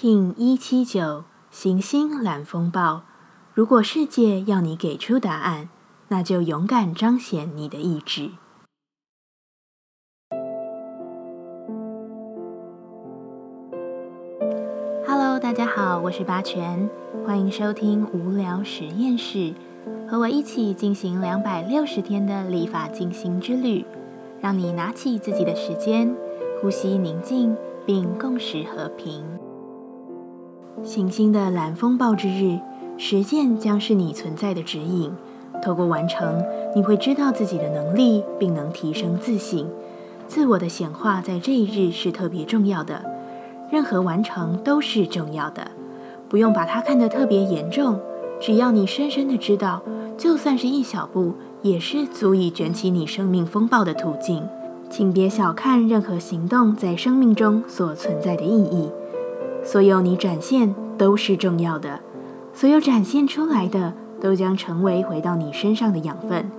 King 一七九行星蓝风暴。如果世界要你给出答案，那就勇敢彰显你的意志。Hello，大家好，我是八全，欢迎收听无聊实验室，和我一起进行两百六十天的立法进行之旅，让你拿起自己的时间，呼吸宁静，并共识和平。行星的蓝风暴之日，实践将是你存在的指引。透过完成，你会知道自己的能力，并能提升自信。自我的显化在这一日是特别重要的。任何完成都是重要的，不用把它看得特别严重。只要你深深的知道，就算是一小步，也是足以卷起你生命风暴的途径。请别小看任何行动在生命中所存在的意义。所有你展现都是重要的，所有展现出来的都将成为回到你身上的养分。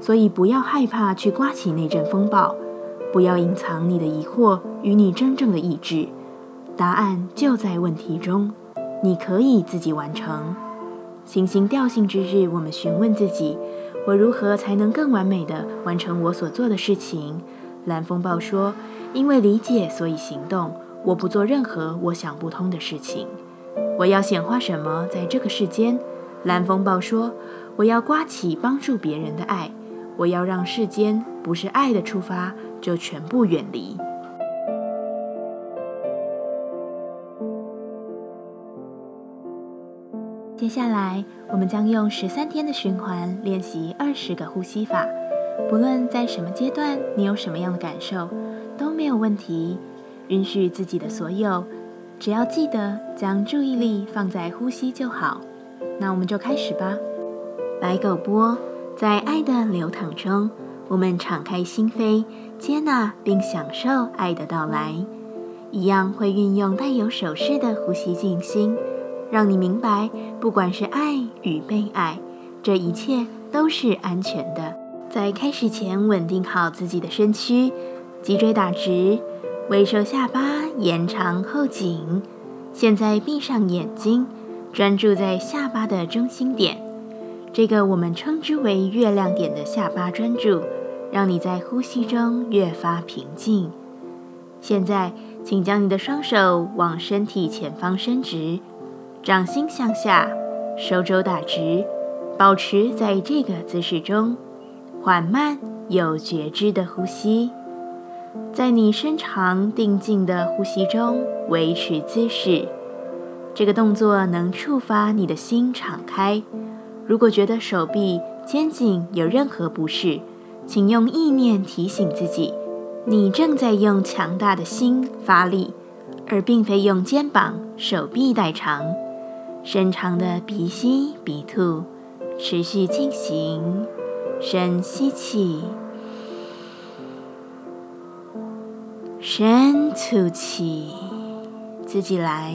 所以不要害怕去刮起那阵风暴，不要隐藏你的疑惑与你真正的意志。答案就在问题中，你可以自己完成。行星调性之日，我们询问自己：我如何才能更完美的完成我所做的事情？蓝风暴说：因为理解，所以行动。我不做任何我想不通的事情。我要显化什么在这个世间？蓝风暴说：“我要刮起帮助别人的爱。我要让世间不是爱的出发，就全部远离。”接下来，我们将用十三天的循环练习二十个呼吸法。不论在什么阶段，你有什么样的感受，都没有问题。允许自己的所有，只要记得将注意力放在呼吸就好。那我们就开始吧。白狗波，在爱的流淌中，我们敞开心扉，接纳并享受爱的到来。一样会运用带有手势的呼吸静心，让你明白，不管是爱与被爱，这一切都是安全的。在开始前，稳定好自己的身躯，脊椎打直。微收下巴，延长后颈。现在闭上眼睛，专注在下巴的中心点，这个我们称之为月亮点的下巴专注，让你在呼吸中越发平静。现在，请将你的双手往身体前方伸直，掌心向下，手肘打直，保持在这个姿势中，缓慢有觉知的呼吸。在你深长定静的呼吸中维持姿势，这个动作能触发你的心敞开。如果觉得手臂、肩颈有任何不适，请用意念提醒自己，你正在用强大的心发力，而并非用肩膀、手臂代偿。深长的鼻吸鼻吐，持续进行。深吸气。深吐气，自己来。